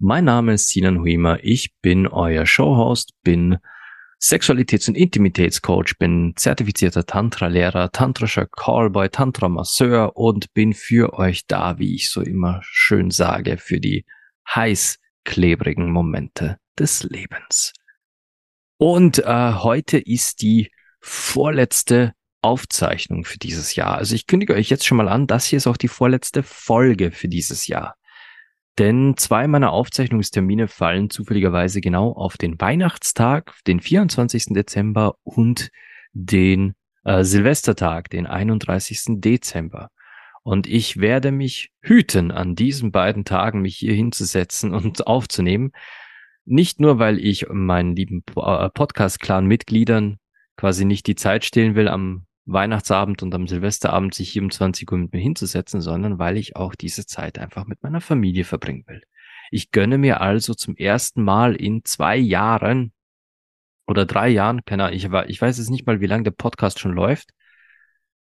Mein Name ist Sinan Huima, ich bin euer Showhost, bin Sexualitäts- und Intimitätscoach, bin zertifizierter Tantra-Lehrer, tantrischer Callboy, Tantra-Masseur und bin für euch da, wie ich so immer schön sage, für die heiß klebrigen Momente des Lebens. Und äh, heute ist die vorletzte Aufzeichnung für dieses Jahr. Also ich kündige euch jetzt schon mal an, das hier ist auch die vorletzte Folge für dieses Jahr. Denn zwei meiner Aufzeichnungstermine fallen zufälligerweise genau auf den Weihnachtstag, den 24. Dezember und den äh, Silvestertag, den 31. Dezember. Und ich werde mich hüten, an diesen beiden Tagen mich hier hinzusetzen und aufzunehmen. Nicht nur, weil ich meinen lieben äh, Podcast-Clan-Mitgliedern quasi nicht die Zeit stehlen will, am Weihnachtsabend und am Silvesterabend sich hier um 20 Uhr mit mir hinzusetzen, sondern weil ich auch diese Zeit einfach mit meiner Familie verbringen will. Ich gönne mir also zum ersten Mal in zwei Jahren oder drei Jahren, keine Ahnung, ich, ich weiß jetzt nicht mal, wie lange der Podcast schon läuft,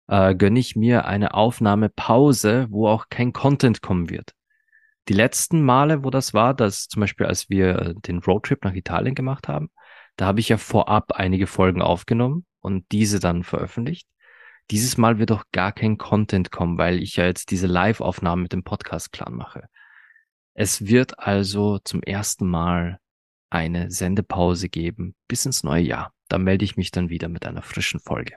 äh, gönne ich mir eine Aufnahmepause, wo auch kein Content kommen wird. Die letzten Male, wo das war, dass zum Beispiel, als wir den Roadtrip nach Italien gemacht haben, da habe ich ja vorab einige Folgen aufgenommen und diese dann veröffentlicht. Dieses Mal wird auch gar kein Content kommen, weil ich ja jetzt diese Live-Aufnahmen mit dem Podcast-Clan mache. Es wird also zum ersten Mal eine Sendepause geben bis ins neue Jahr. Da melde ich mich dann wieder mit einer frischen Folge.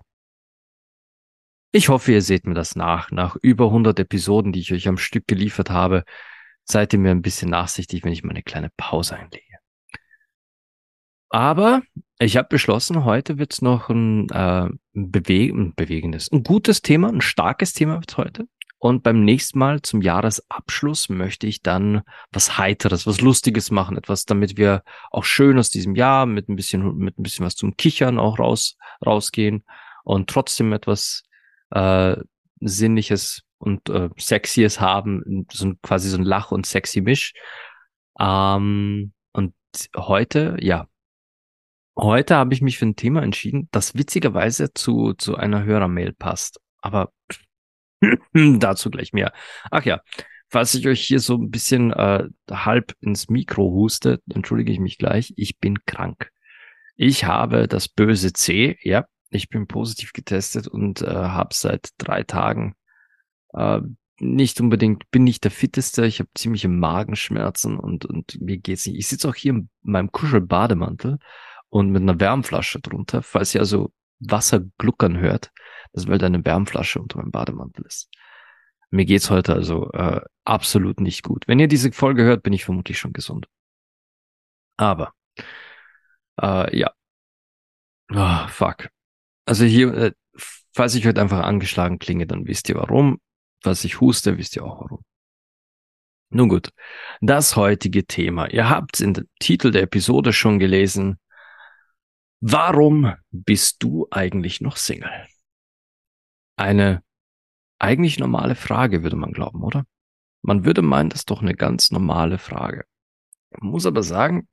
Ich hoffe, ihr seht mir das nach. Nach über 100 Episoden, die ich euch am Stück geliefert habe, seid ihr mir ein bisschen nachsichtig, wenn ich mal eine kleine Pause einlege. Aber ich habe beschlossen, heute wird's noch ein, äh, beweg ein bewegendes, ein gutes Thema, ein starkes Thema wird's heute. Und beim nächsten Mal zum Jahresabschluss möchte ich dann was Heiteres, was Lustiges machen, etwas, damit wir auch schön aus diesem Jahr mit ein bisschen, mit ein bisschen was zum Kichern auch raus, rausgehen und trotzdem etwas äh, Sinnliches und äh, Sexyes haben, so ein, quasi so ein Lach- und Sexy-Misch. Ähm, und heute, ja, Heute habe ich mich für ein Thema entschieden, das witzigerweise zu, zu einer Hörermail passt. Aber dazu gleich mehr. Ach ja, falls ich euch hier so ein bisschen äh, halb ins Mikro huste, entschuldige ich mich gleich. Ich bin krank. Ich habe das böse C, ja, ich bin positiv getestet und äh, habe seit drei Tagen äh, nicht unbedingt, bin nicht der fitteste, ich habe ziemliche Magenschmerzen und, und mir geht's nicht. Ich sitze auch hier in meinem Kuschelbademantel und mit einer Wärmflasche drunter, falls ihr also Wasser gluckern hört, das weil da eine Wärmflasche unter meinem Bademantel ist. Mir geht's heute also äh, absolut nicht gut. Wenn ihr diese Folge hört, bin ich vermutlich schon gesund. Aber äh, ja. Oh, fuck. Also hier, äh, falls ich heute einfach angeschlagen klinge, dann wisst ihr warum. Falls ich huste, wisst ihr auch warum. Nun gut, das heutige Thema. Ihr habt in dem Titel der Episode schon gelesen. Warum bist du eigentlich noch Single? Eine eigentlich normale Frage, würde man glauben, oder? Man würde meinen, das ist doch eine ganz normale Frage. Man muss aber sagen,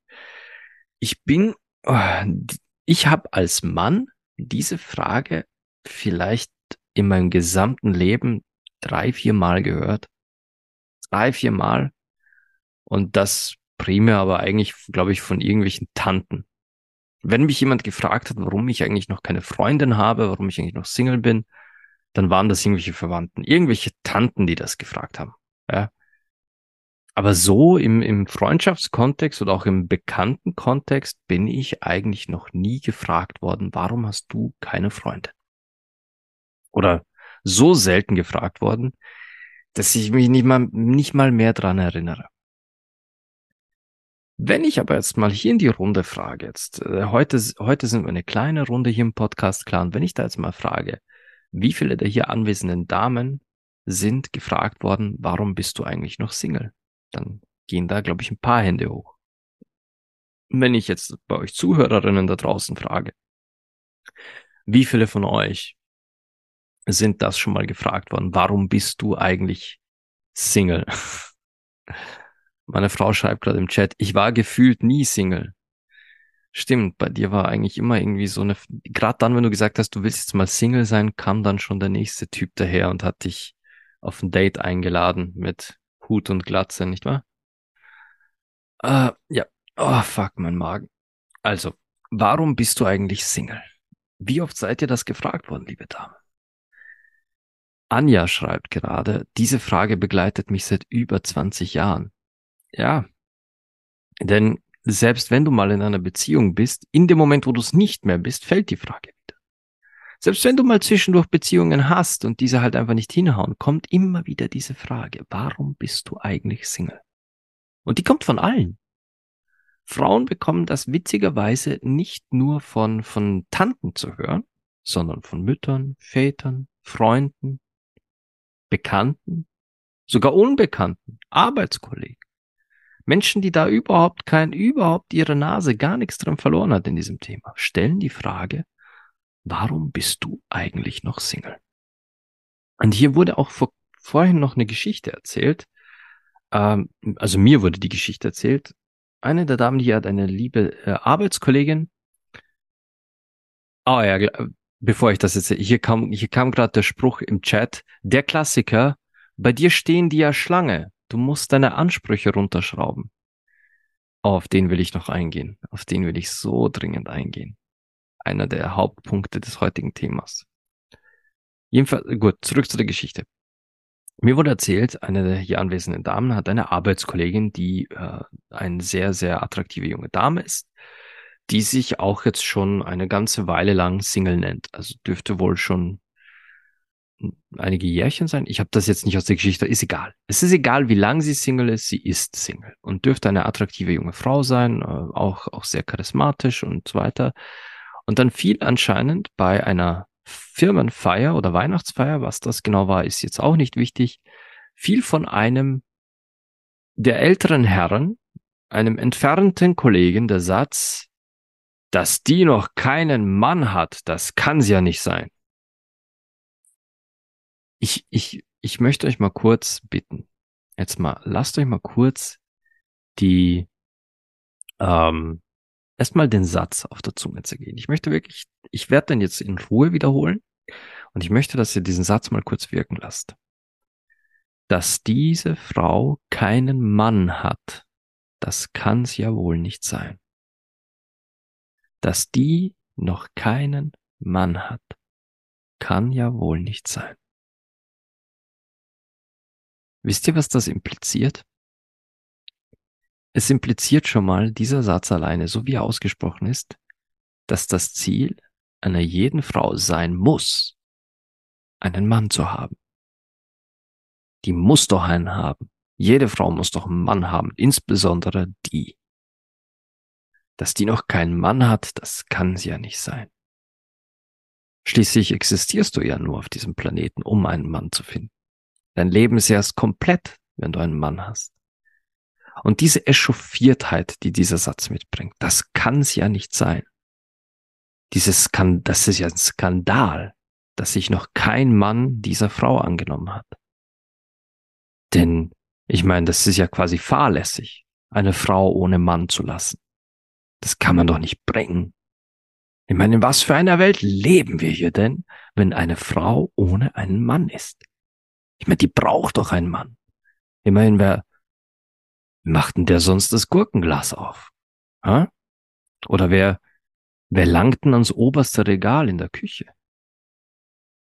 ich bin, äh, ich habe als Mann diese Frage vielleicht in meinem gesamten Leben drei, vier Mal gehört. Drei, vier Mal. Und das primär aber eigentlich, glaube ich, von irgendwelchen Tanten. Wenn mich jemand gefragt hat, warum ich eigentlich noch keine Freundin habe, warum ich eigentlich noch Single bin, dann waren das irgendwelche Verwandten, irgendwelche Tanten, die das gefragt haben. Ja. Aber so im, im Freundschaftskontext oder auch im bekannten Kontext bin ich eigentlich noch nie gefragt worden, warum hast du keine Freundin? Oder so selten gefragt worden, dass ich mich nicht mal, nicht mal mehr dran erinnere. Wenn ich aber jetzt mal hier in die Runde frage, jetzt, äh, heute, heute sind wir eine kleine Runde hier im Podcast, klar, und wenn ich da jetzt mal frage, wie viele der hier anwesenden Damen sind gefragt worden, warum bist du eigentlich noch Single? Dann gehen da, glaube ich, ein paar Hände hoch. wenn ich jetzt bei euch Zuhörerinnen da draußen frage, wie viele von euch sind das schon mal gefragt worden? Warum bist du eigentlich Single? Meine Frau schreibt gerade im Chat, ich war gefühlt nie Single. Stimmt, bei dir war eigentlich immer irgendwie so eine, gerade dann, wenn du gesagt hast, du willst jetzt mal Single sein, kam dann schon der nächste Typ daher und hat dich auf ein Date eingeladen mit Hut und Glatze, nicht wahr? Uh, ja. Oh, fuck, mein Magen. Also, warum bist du eigentlich Single? Wie oft seid ihr das gefragt worden, liebe Dame? Anja schreibt gerade, diese Frage begleitet mich seit über 20 Jahren. Ja, denn selbst wenn du mal in einer Beziehung bist, in dem Moment, wo du es nicht mehr bist, fällt die Frage wieder. Selbst wenn du mal zwischendurch Beziehungen hast und diese halt einfach nicht hinhauen, kommt immer wieder diese Frage, warum bist du eigentlich Single? Und die kommt von allen. Frauen bekommen das witzigerweise nicht nur von, von Tanten zu hören, sondern von Müttern, Vätern, Freunden, Bekannten, sogar Unbekannten, Arbeitskollegen. Menschen, die da überhaupt kein, überhaupt ihre Nase gar nichts dran verloren hat in diesem Thema, stellen die Frage, warum bist du eigentlich noch Single? Und hier wurde auch vor, vorhin noch eine Geschichte erzählt. Ähm, also mir wurde die Geschichte erzählt. Eine der Damen hier hat eine liebe äh, Arbeitskollegin. Oh ja, bevor ich das jetzt, hier kam, hier kam gerade der Spruch im Chat, der Klassiker, bei dir stehen die ja Schlange, du musst deine Ansprüche runterschrauben. Oh, auf den will ich noch eingehen, auf den will ich so dringend eingehen. Einer der Hauptpunkte des heutigen Themas. Jedenfalls, gut, zurück zu der Geschichte. Mir wurde erzählt, eine der hier anwesenden Damen hat eine Arbeitskollegin, die äh, eine sehr, sehr attraktive junge Dame ist die sich auch jetzt schon eine ganze Weile lang Single nennt. Also dürfte wohl schon einige Jährchen sein. Ich habe das jetzt nicht aus der Geschichte, ist egal. Es ist egal, wie lang sie Single ist, sie ist Single und dürfte eine attraktive junge Frau sein, äh, auch, auch sehr charismatisch und so weiter. Und dann fiel anscheinend bei einer Firmenfeier oder Weihnachtsfeier, was das genau war, ist jetzt auch nicht wichtig, fiel von einem der älteren Herren, einem entfernten Kollegen, der Satz, dass die noch keinen Mann hat, das kann sie ja nicht sein. Ich, ich, ich möchte euch mal kurz bitten. Jetzt mal, lasst euch mal kurz die, ähm, erstmal den Satz auf der Zunge zergehen. Ich möchte wirklich, ich werde den jetzt in Ruhe wiederholen und ich möchte, dass ihr diesen Satz mal kurz wirken lasst. Dass diese Frau keinen Mann hat, das kann's ja wohl nicht sein dass die noch keinen Mann hat, kann ja wohl nicht sein. Wisst ihr, was das impliziert? Es impliziert schon mal dieser Satz alleine, so wie er ausgesprochen ist, dass das Ziel einer jeden Frau sein muss, einen Mann zu haben. Die muss doch einen haben. Jede Frau muss doch einen Mann haben, insbesondere die. Dass die noch keinen Mann hat, das kann sie ja nicht sein. Schließlich existierst du ja nur auf diesem Planeten, um einen Mann zu finden. Dein Leben ist erst komplett, wenn du einen Mann hast. Und diese Echauffiertheit, die dieser Satz mitbringt, das kann es ja nicht sein. Dieses Skan das ist ja ein Skandal, dass sich noch kein Mann dieser Frau angenommen hat. Denn ich meine, das ist ja quasi fahrlässig, eine Frau ohne Mann zu lassen. Das kann man doch nicht bringen. Ich meine, in was für einer Welt leben wir hier denn, wenn eine Frau ohne einen Mann ist? Ich meine, die braucht doch einen Mann. Immerhin, wer macht denn der sonst das Gurkenglas auf? Ha? Oder wer, wer langt denn ans oberste Regal in der Küche?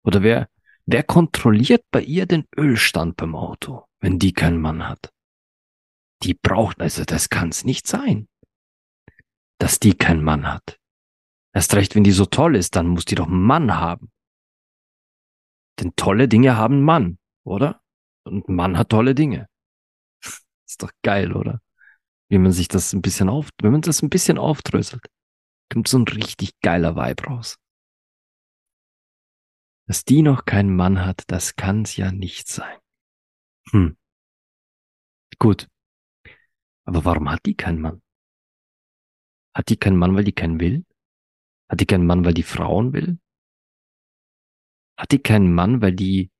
Oder wer, wer kontrolliert bei ihr den Ölstand beim Auto, wenn die keinen Mann hat? Die braucht, also das kann's nicht sein dass die keinen Mann hat. Erst recht, wenn die so toll ist, dann muss die doch einen Mann haben. Denn tolle Dinge haben einen Mann, oder? Und Mann hat tolle Dinge. Ist doch geil, oder? Wie man sich das ein bisschen auf, wenn man das ein bisschen aufdröselt, kommt so ein richtig geiler Vibe raus. Dass die noch keinen Mann hat, das kann's ja nicht sein. Hm. Gut. Aber warum hat die keinen Mann? Hat die keinen Mann, weil die keinen will? Hat die keinen Mann, weil die Frauen will? Hat die keinen Mann, weil die,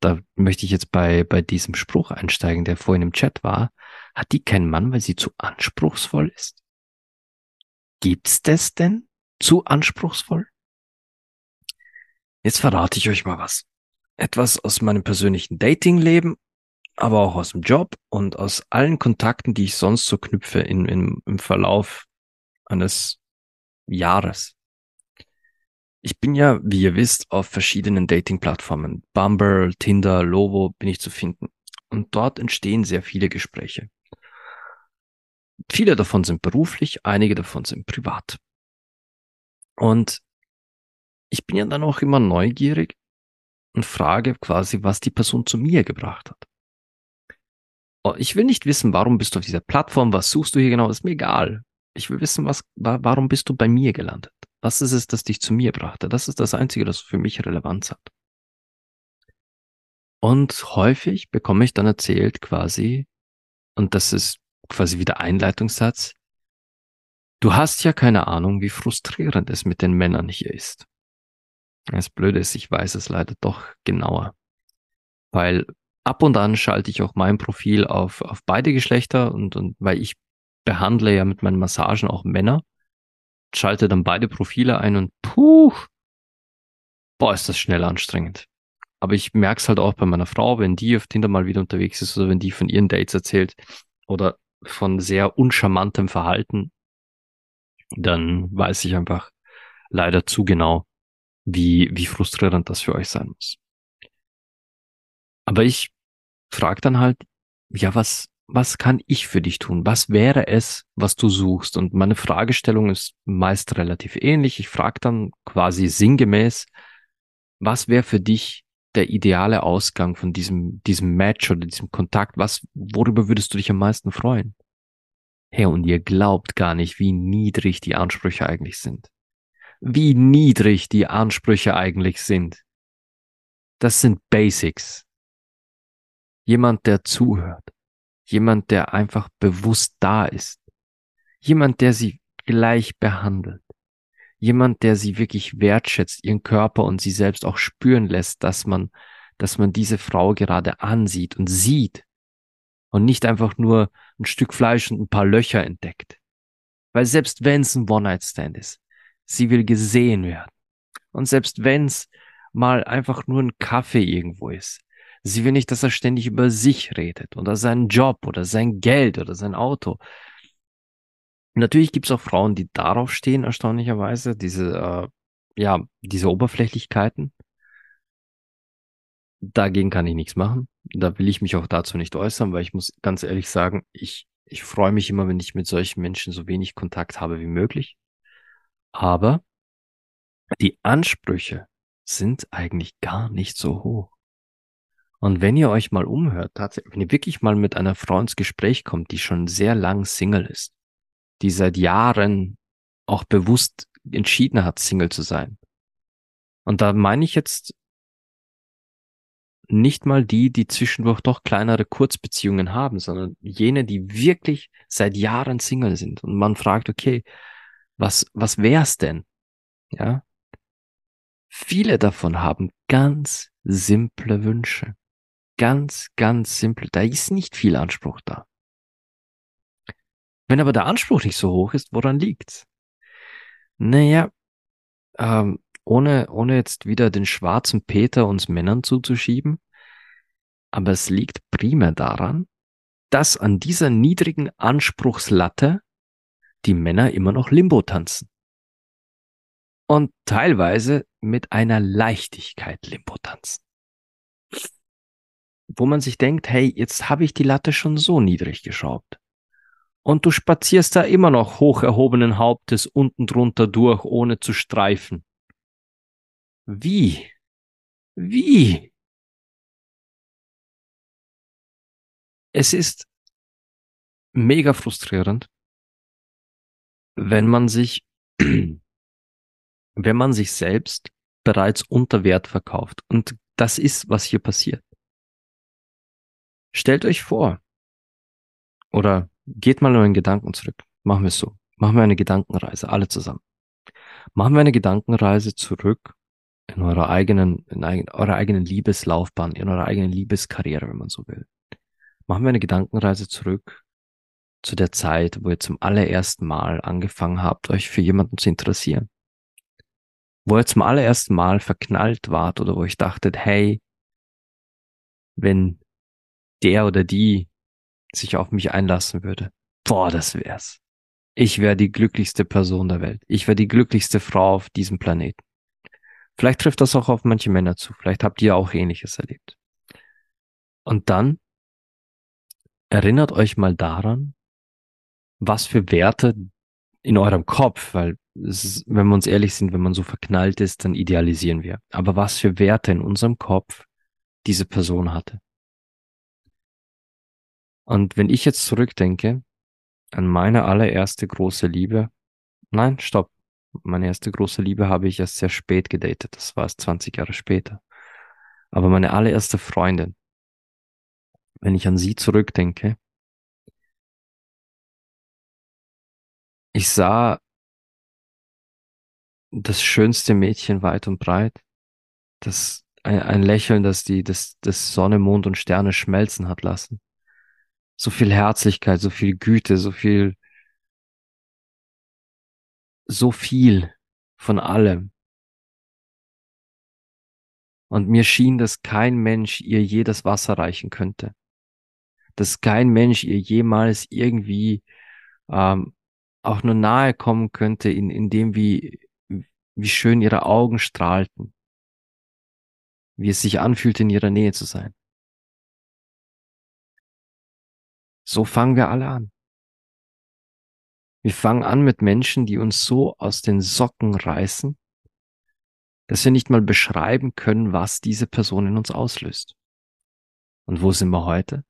da möchte ich jetzt bei, bei diesem Spruch einsteigen, der vorhin im Chat war, hat die keinen Mann, weil sie zu anspruchsvoll ist? Gibt's das denn? Zu anspruchsvoll? Jetzt verrate ich euch mal was. Etwas aus meinem persönlichen Datingleben, aber auch aus dem Job und aus allen Kontakten, die ich sonst so knüpfe in, in, im Verlauf eines Jahres. Ich bin ja, wie ihr wisst, auf verschiedenen Dating-Plattformen. Bumble, Tinder, Lovo bin ich zu finden. Und dort entstehen sehr viele Gespräche. Viele davon sind beruflich, einige davon sind privat. Und ich bin ja dann auch immer neugierig und frage quasi, was die Person zu mir gebracht hat. Oh, ich will nicht wissen, warum bist du auf dieser Plattform, was suchst du hier genau, ist mir egal. Ich will wissen, was, warum bist du bei mir gelandet? Was ist es, das dich zu mir brachte? Das ist das Einzige, das für mich Relevanz hat. Und häufig bekomme ich dann erzählt quasi, und das ist quasi wieder Einleitungssatz, du hast ja keine Ahnung, wie frustrierend es mit den Männern hier ist. Das Blöde ist, ich weiß es leider doch genauer. Weil ab und an schalte ich auch mein Profil auf, auf beide Geschlechter und, und weil ich behandle ja mit meinen Massagen auch Männer, schalte dann beide Profile ein und puh, boah, ist das schnell anstrengend. Aber ich merke es halt auch bei meiner Frau, wenn die auf Tinder mal wieder unterwegs ist oder wenn die von ihren Dates erzählt oder von sehr uncharmantem Verhalten, dann weiß ich einfach leider zu genau, wie, wie frustrierend das für euch sein muss. Aber ich frage dann halt, ja, was, was kann ich für dich tun? Was wäre es, was du suchst? Und meine Fragestellung ist meist relativ ähnlich. Ich frage dann quasi sinngemäß, was wäre für dich der ideale Ausgang von diesem, diesem Match oder diesem Kontakt? Was, worüber würdest du dich am meisten freuen? Hey, und ihr glaubt gar nicht, wie niedrig die Ansprüche eigentlich sind wie niedrig die Ansprüche eigentlich sind. Das sind Basics. Jemand, der zuhört. Jemand, der einfach bewusst da ist. Jemand, der sie gleich behandelt. Jemand, der sie wirklich wertschätzt, ihren Körper und sie selbst auch spüren lässt, dass man, dass man diese Frau gerade ansieht und sieht und nicht einfach nur ein Stück Fleisch und ein paar Löcher entdeckt. Weil selbst wenn es ein One-Night-Stand ist, Sie will gesehen werden. Und selbst wenn's mal einfach nur ein Kaffee irgendwo ist, sie will nicht, dass er ständig über sich redet oder seinen Job oder sein Geld oder sein Auto. Natürlich gibt's auch Frauen, die darauf stehen, erstaunlicherweise, diese, äh, ja, diese Oberflächlichkeiten. Dagegen kann ich nichts machen. Da will ich mich auch dazu nicht äußern, weil ich muss ganz ehrlich sagen, ich, ich freue mich immer, wenn ich mit solchen Menschen so wenig Kontakt habe wie möglich. Aber die Ansprüche sind eigentlich gar nicht so hoch. Und wenn ihr euch mal umhört, tatsächlich, wenn ihr wirklich mal mit einer Frau ins Gespräch kommt, die schon sehr lang Single ist, die seit Jahren auch bewusst entschieden hat, Single zu sein. Und da meine ich jetzt nicht mal die, die zwischendurch doch kleinere Kurzbeziehungen haben, sondern jene, die wirklich seit Jahren Single sind. Und man fragt, okay, was, was wär's denn? Ja. Viele davon haben ganz simple Wünsche. Ganz, ganz simple. Da ist nicht viel Anspruch da. Wenn aber der Anspruch nicht so hoch ist, woran liegt's? Naja, ähm, ohne, ohne jetzt wieder den schwarzen Peter uns Männern zuzuschieben, aber es liegt primär daran, dass an dieser niedrigen Anspruchslatte die Männer immer noch Limbo tanzen. Und teilweise mit einer Leichtigkeit Limbo tanzen. Wo man sich denkt, hey, jetzt habe ich die Latte schon so niedrig geschraubt. Und du spazierst da immer noch hoch erhobenen Hauptes unten drunter durch, ohne zu streifen. Wie? Wie? Es ist mega frustrierend, wenn man sich, wenn man sich selbst bereits unter Wert verkauft. Und das ist, was hier passiert. Stellt euch vor, oder geht mal in Gedanken zurück. Machen wir es so. machen wir eine Gedankenreise, alle zusammen. Machen wir eine Gedankenreise zurück in eurer eigenen, in eurer eigenen Liebeslaufbahn, in eurer eigenen Liebeskarriere, wenn man so will. Machen wir eine Gedankenreise zurück zu der Zeit, wo ihr zum allerersten Mal angefangen habt, euch für jemanden zu interessieren. Wo ihr zum allerersten Mal verknallt wart oder wo ich dachtet, hey, wenn der oder die sich auf mich einlassen würde, boah, das wär's. Ich wäre die glücklichste Person der Welt. Ich wäre die glücklichste Frau auf diesem Planeten. Vielleicht trifft das auch auf manche Männer zu. Vielleicht habt ihr auch ähnliches erlebt. Und dann erinnert euch mal daran, was für Werte in eurem Kopf, weil ist, wenn wir uns ehrlich sind, wenn man so verknallt ist, dann idealisieren wir. Aber was für Werte in unserem Kopf diese Person hatte. Und wenn ich jetzt zurückdenke an meine allererste große Liebe, nein, stopp, meine erste große Liebe habe ich erst sehr spät gedatet, das war es 20 Jahre später. Aber meine allererste Freundin, wenn ich an sie zurückdenke, ich sah das schönste Mädchen weit und breit, das ein, ein Lächeln, das die das, das Sonne, Mond und Sterne schmelzen hat lassen. So viel Herzlichkeit, so viel Güte, so viel so viel von allem. Und mir schien, dass kein Mensch ihr je das Wasser reichen könnte. Dass kein Mensch ihr jemals irgendwie ähm, auch nur nahe kommen könnte, in, in dem, wie, wie schön ihre Augen strahlten. Wie es sich anfühlte, in ihrer Nähe zu sein. So fangen wir alle an. Wir fangen an mit Menschen, die uns so aus den Socken reißen, dass wir nicht mal beschreiben können, was diese Person in uns auslöst. Und wo sind wir heute?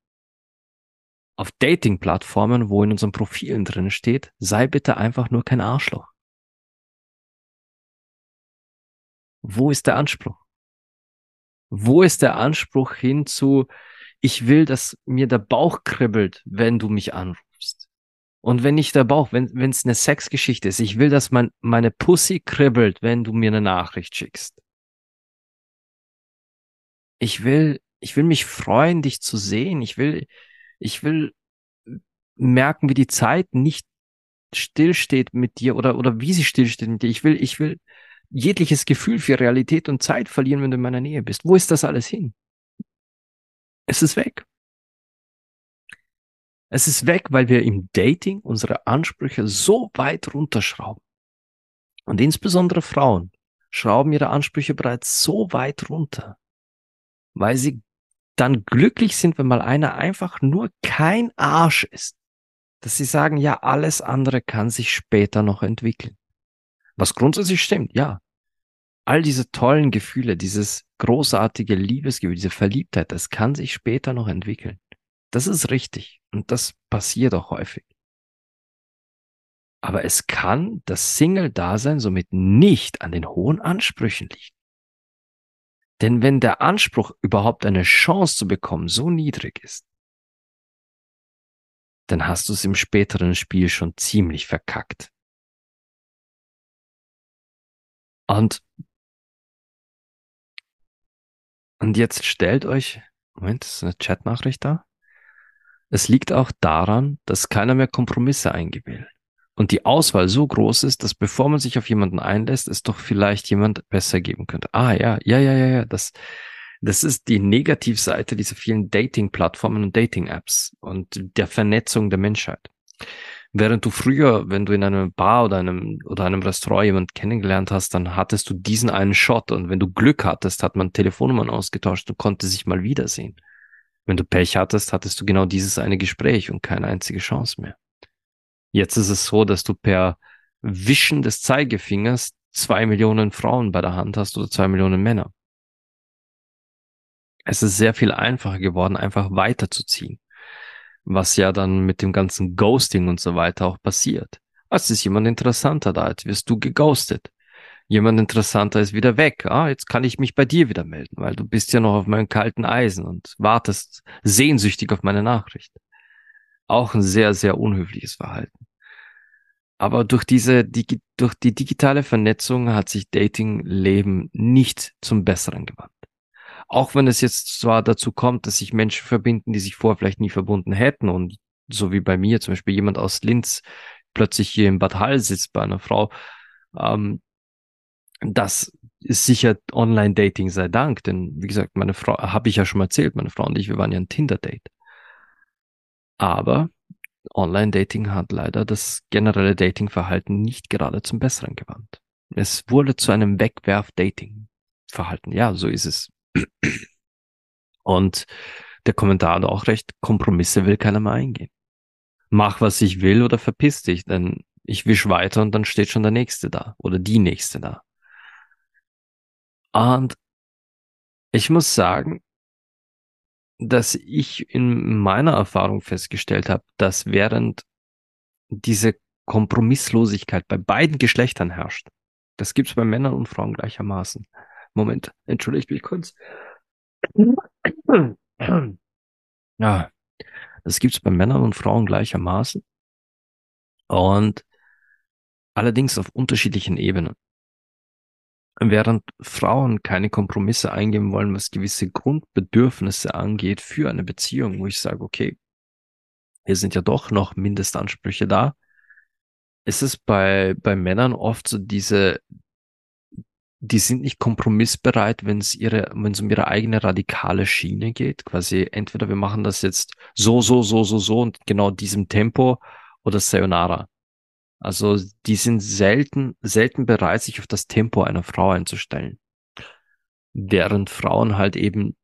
Auf Dating-Plattformen, wo in unseren Profilen drin steht, sei bitte einfach nur kein Arschloch. Wo ist der Anspruch? Wo ist der Anspruch hin zu, ich will, dass mir der Bauch kribbelt, wenn du mich anrufst? Und wenn nicht der Bauch, wenn es eine Sexgeschichte ist, ich will, dass mein, meine Pussy kribbelt, wenn du mir eine Nachricht schickst. Ich will, ich will mich freuen, dich zu sehen. Ich will, ich will merken, wie die Zeit nicht stillsteht mit dir oder, oder wie sie stillsteht mit dir. Ich will, ich will jegliches Gefühl für Realität und Zeit verlieren, wenn du in meiner Nähe bist. Wo ist das alles hin? Es ist weg. Es ist weg, weil wir im Dating unsere Ansprüche so weit runterschrauben. Und insbesondere Frauen schrauben ihre Ansprüche bereits so weit runter, weil sie dann glücklich sind, wenn mal einer einfach nur kein Arsch ist, dass sie sagen, ja, alles andere kann sich später noch entwickeln. Was grundsätzlich stimmt, ja. All diese tollen Gefühle, dieses großartige Liebesgefühl, diese Verliebtheit, das kann sich später noch entwickeln. Das ist richtig. Und das passiert auch häufig. Aber es kann das Single-Dasein somit nicht an den hohen Ansprüchen liegen. Denn wenn der Anspruch, überhaupt eine Chance zu bekommen, so niedrig ist, dann hast du es im späteren Spiel schon ziemlich verkackt. Und, und jetzt stellt euch, Moment, ist eine Chatnachricht da? Es liegt auch daran, dass keiner mehr Kompromisse eingeht. Und die Auswahl so groß ist, dass bevor man sich auf jemanden einlässt, es doch vielleicht jemand besser geben könnte. Ah, ja, ja, ja, ja, ja, das, das ist die Negativseite dieser vielen Dating-Plattformen und Dating-Apps und der Vernetzung der Menschheit. Während du früher, wenn du in einem Bar oder einem, oder einem Restaurant jemand kennengelernt hast, dann hattest du diesen einen Shot und wenn du Glück hattest, hat man Telefonnummern ausgetauscht und konnte sich mal wiedersehen. Wenn du Pech hattest, hattest du genau dieses eine Gespräch und keine einzige Chance mehr. Jetzt ist es so, dass du per Wischen des Zeigefingers zwei Millionen Frauen bei der Hand hast oder zwei Millionen Männer. Es ist sehr viel einfacher geworden, einfach weiterzuziehen. Was ja dann mit dem ganzen Ghosting und so weiter auch passiert. Es ist jemand interessanter da, jetzt wirst du geghostet jemand interessanter ist wieder weg. Ah, jetzt kann ich mich bei dir wieder melden, weil du bist ja noch auf meinem kalten Eisen und wartest sehnsüchtig auf meine Nachricht. Auch ein sehr, sehr unhöfliches Verhalten. Aber durch diese, die, durch die digitale Vernetzung hat sich Dating-Leben nicht zum Besseren gewandt. Auch wenn es jetzt zwar dazu kommt, dass sich Menschen verbinden, die sich vorher vielleicht nie verbunden hätten und so wie bei mir zum Beispiel jemand aus Linz plötzlich hier in Bad Hall sitzt bei einer Frau, ähm, das ist sicher Online-Dating sei Dank, denn wie gesagt, meine Frau, habe ich ja schon mal erzählt, meine Frau und ich, wir waren ja ein Tinder-Date. Aber Online-Dating hat leider das generelle Dating-Verhalten nicht gerade zum Besseren gewandt. Es wurde zu einem Wegwerf-Dating-Verhalten. Ja, so ist es. Und der Kommentar hat auch recht, Kompromisse will keiner mehr eingehen. Mach, was ich will oder verpiss dich, denn ich wisch weiter und dann steht schon der Nächste da oder die Nächste da. Und ich muss sagen, dass ich in meiner Erfahrung festgestellt habe, dass während diese Kompromisslosigkeit bei beiden Geschlechtern herrscht, das gibt's bei Männern und Frauen gleichermaßen. Moment, entschuldigt mich kurz. Ja, das gibt's bei Männern und Frauen gleichermaßen. Und allerdings auf unterschiedlichen Ebenen. Während Frauen keine Kompromisse eingehen wollen, was gewisse Grundbedürfnisse angeht für eine Beziehung, wo ich sage, okay, hier sind ja doch noch Mindestansprüche da, ist es bei, bei Männern oft so diese, die sind nicht kompromissbereit, wenn es ihre, wenn es um ihre eigene radikale Schiene geht. Quasi entweder wir machen das jetzt so, so, so, so, so und genau diesem Tempo oder Sayonara. Also die sind selten, selten bereit, sich auf das Tempo einer Frau einzustellen. Während Frauen halt eben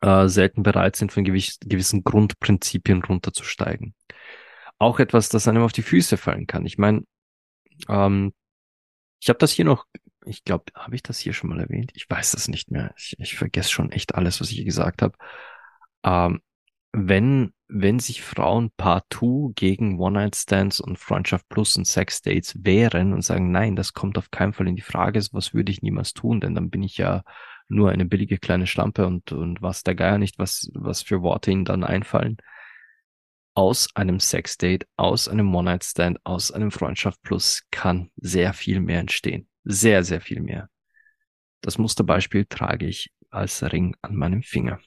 äh, selten bereit sind, von gewiss, gewissen Grundprinzipien runterzusteigen. Auch etwas, das einem auf die Füße fallen kann. Ich meine, ähm, ich habe das hier noch, ich glaube, habe ich das hier schon mal erwähnt? Ich weiß das nicht mehr. Ich, ich vergesse schon echt alles, was ich hier gesagt habe. Ähm, wenn wenn sich Frauen partout gegen One-Night-Stands und Freundschaft Plus und Sex-Dates wehren und sagen, nein, das kommt auf keinen Fall in die Frage, was würde ich niemals tun, denn dann bin ich ja nur eine billige kleine Stampe und, und was der Geier nicht, was, was für Worte ihnen dann einfallen. Aus einem Sex-Date, aus einem One-Night-Stand, aus einem Freundschaft Plus kann sehr viel mehr entstehen. Sehr, sehr viel mehr. Das Musterbeispiel trage ich als Ring an meinem Finger.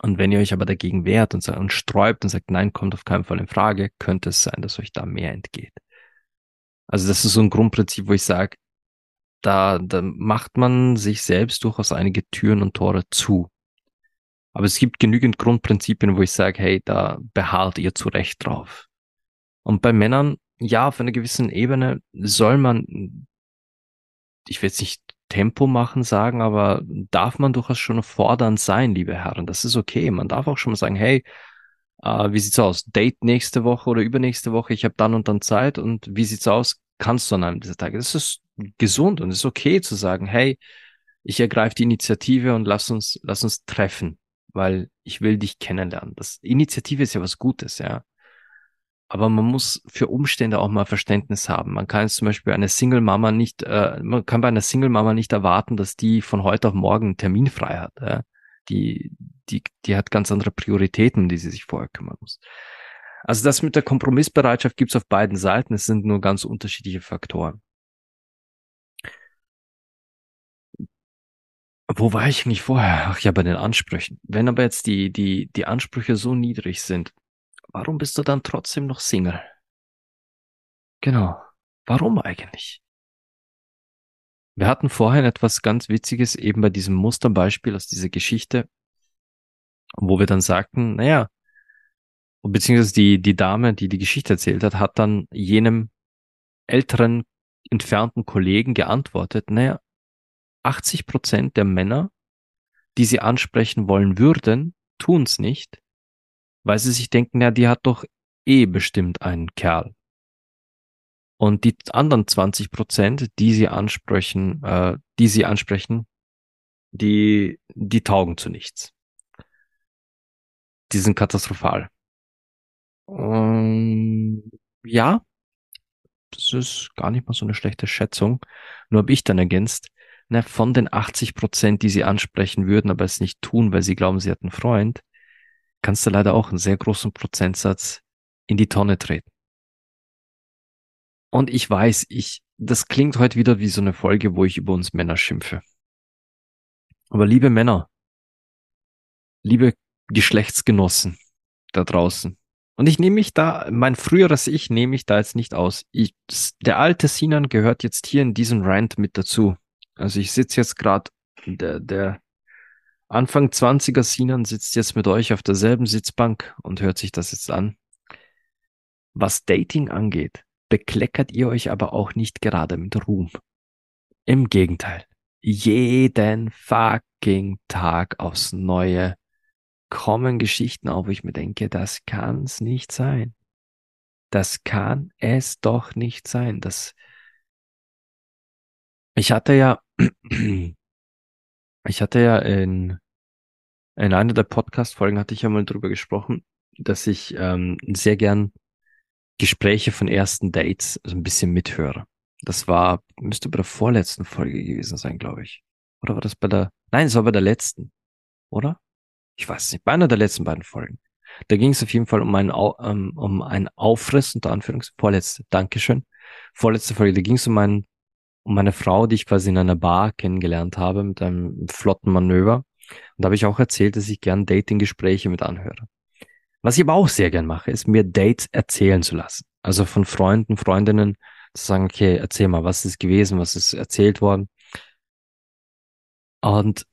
Und wenn ihr euch aber dagegen wehrt und, und sträubt und sagt, nein, kommt auf keinen Fall in Frage, könnte es sein, dass euch da mehr entgeht. Also das ist so ein Grundprinzip, wo ich sage, da, da macht man sich selbst durchaus einige Türen und Tore zu. Aber es gibt genügend Grundprinzipien, wo ich sage, hey, da beharrt ihr zu Recht drauf. Und bei Männern, ja, auf einer gewissen Ebene soll man, ich will jetzt nicht Tempo machen sagen, aber darf man durchaus schon fordernd sein, liebe Herren. Das ist okay. Man darf auch schon mal sagen, hey, äh, wie sieht's aus? Date nächste Woche oder übernächste Woche? Ich habe dann und dann Zeit und wie sieht's aus? Kannst du an einem dieser Tage? Das ist gesund und es ist okay zu sagen, hey, ich ergreife die Initiative und lass uns, lass uns treffen, weil ich will dich kennenlernen. Das Initiative ist ja was Gutes, ja. Aber man muss für Umstände auch mal Verständnis haben. Man kann jetzt zum Beispiel eine Single-Mama nicht, äh, man kann bei einer Single-Mama nicht erwarten, dass die von heute auf morgen einen Termin frei hat. Ja? Die, die, die hat ganz andere Prioritäten, die sie sich vorher kümmern muss. Also das mit der Kompromissbereitschaft gibt's auf beiden Seiten. Es sind nur ganz unterschiedliche Faktoren. Wo war ich eigentlich vorher? Ach ja, bei den Ansprüchen. Wenn aber jetzt die, die, die Ansprüche so niedrig sind, warum bist du dann trotzdem noch Single? Genau. Warum eigentlich? Wir hatten vorhin etwas ganz Witziges eben bei diesem Musterbeispiel aus dieser Geschichte, wo wir dann sagten, naja, beziehungsweise die, die Dame, die die Geschichte erzählt hat, hat dann jenem älteren, entfernten Kollegen geantwortet, naja, 80 Prozent der Männer, die sie ansprechen wollen würden, tun's nicht, weil sie sich denken, ja, die hat doch eh bestimmt einen Kerl. Und die anderen 20 Prozent, die sie ansprechen, äh, die sie ansprechen, die, die taugen zu nichts. Die sind katastrophal. Um, ja, das ist gar nicht mal so eine schlechte Schätzung. Nur habe ich dann ergänzt, na, von den 80 Prozent, die sie ansprechen würden, aber es nicht tun, weil sie glauben, sie hat einen Freund, kannst du leider auch einen sehr großen Prozentsatz in die Tonne treten. Und ich weiß, ich, das klingt heute wieder wie so eine Folge, wo ich über uns Männer schimpfe. Aber liebe Männer, liebe Geschlechtsgenossen da draußen, und ich nehme mich da, mein früheres Ich nehme ich da jetzt nicht aus. Ich, der alte Sinan gehört jetzt hier in diesem Rant mit dazu. Also ich sitze jetzt gerade, der, der Anfang 20er Sinan sitzt jetzt mit euch auf derselben Sitzbank und hört sich das jetzt an. Was Dating angeht, bekleckert ihr euch aber auch nicht gerade mit Ruhm. Im Gegenteil. Jeden fucking Tag aufs Neue kommen Geschichten auf, wo ich mir denke, das kann's nicht sein. Das kann es doch nicht sein. Das ich hatte ja, ich hatte ja in, in einer der Podcast-Folgen hatte ich ja mal drüber gesprochen, dass ich ähm, sehr gern Gespräche von ersten Dates so ein bisschen mithöre. Das war, müsste bei der vorletzten Folge gewesen sein, glaube ich. Oder war das bei der, nein, es war bei der letzten, oder? Ich weiß nicht, bei einer der letzten beiden Folgen. Da ging es auf jeden Fall um einen, um, um einen Aufriss, unter Anführungs, vorletzte, Dankeschön. Vorletzte Folge, da ging es um einen, um eine Frau, die ich quasi in einer Bar kennengelernt habe, mit einem flotten Manöver. Und da habe ich auch erzählt, dass ich gern Dating-Gespräche mit anhöre. Was ich aber auch sehr gern mache, ist mir Dates erzählen zu lassen. Also von Freunden, Freundinnen zu sagen, okay, erzähl mal, was ist gewesen, was ist erzählt worden. Und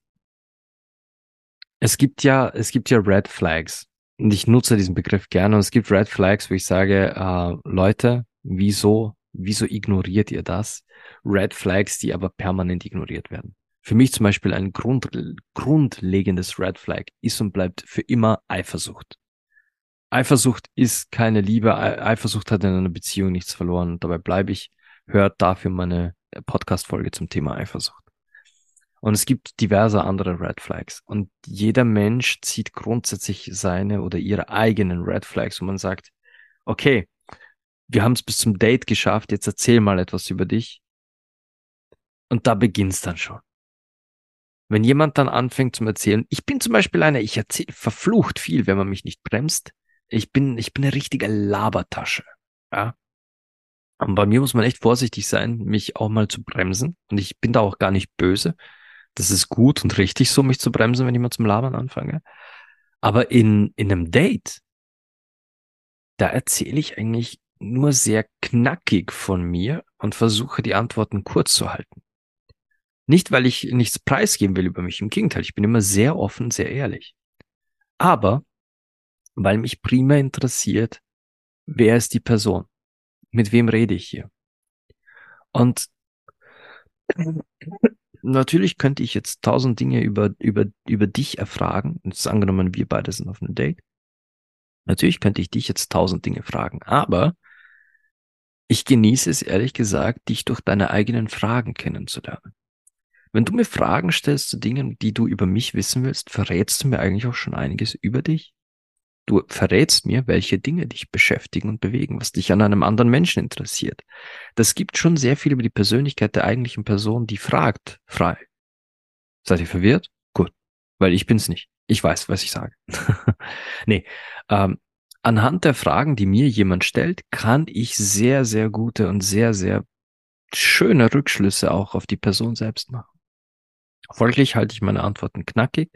es gibt ja, es gibt ja Red Flags. Und ich nutze diesen Begriff gerne. Und es gibt Red Flags, wo ich sage, äh, Leute, wieso, wieso ignoriert ihr das? Red Flags, die aber permanent ignoriert werden. Für mich zum Beispiel ein Grund, grundlegendes Red Flag ist und bleibt für immer Eifersucht. Eifersucht ist keine Liebe. Eifersucht hat in einer Beziehung nichts verloren. Dabei bleibe ich. Hört dafür meine Podcast-Folge zum Thema Eifersucht. Und es gibt diverse andere Red Flags. Und jeder Mensch zieht grundsätzlich seine oder ihre eigenen Red Flags, wo man sagt, okay, wir haben es bis zum Date geschafft, jetzt erzähl mal etwas über dich. Und da beginnt's dann schon. Wenn jemand dann anfängt zu erzählen, ich bin zum Beispiel einer, ich erzähle verflucht viel, wenn man mich nicht bremst. Ich bin, ich bin eine richtige Labertasche. Ja. Und bei mir muss man echt vorsichtig sein, mich auch mal zu bremsen. Und ich bin da auch gar nicht böse. Das ist gut und richtig so, mich zu bremsen, wenn ich mal zum Labern anfange. Aber in, in einem Date, da erzähle ich eigentlich nur sehr knackig von mir und versuche die Antworten kurz zu halten. Nicht, weil ich nichts preisgeben will über mich. Im Gegenteil, ich bin immer sehr offen, sehr ehrlich. Aber weil mich primär interessiert, wer ist die Person? Mit wem rede ich hier? Und natürlich könnte ich jetzt tausend Dinge über, über, über dich erfragen. Jetzt angenommen, wir beide sind auf einem Date. Natürlich könnte ich dich jetzt tausend Dinge fragen, aber ich genieße es ehrlich gesagt, dich durch deine eigenen Fragen kennenzulernen. Wenn du mir Fragen stellst zu Dingen, die du über mich wissen willst, verrätst du mir eigentlich auch schon einiges über dich. Du verrätst mir, welche Dinge dich beschäftigen und bewegen, was dich an einem anderen Menschen interessiert. Das gibt schon sehr viel über die Persönlichkeit der eigentlichen Person, die fragt frei. Seid ihr verwirrt? Gut, weil ich bin's nicht. Ich weiß, was ich sage. nee, ähm, anhand der Fragen, die mir jemand stellt, kann ich sehr, sehr gute und sehr, sehr schöne Rückschlüsse auch auf die Person selbst machen. Folglich halte ich meine Antworten knackig,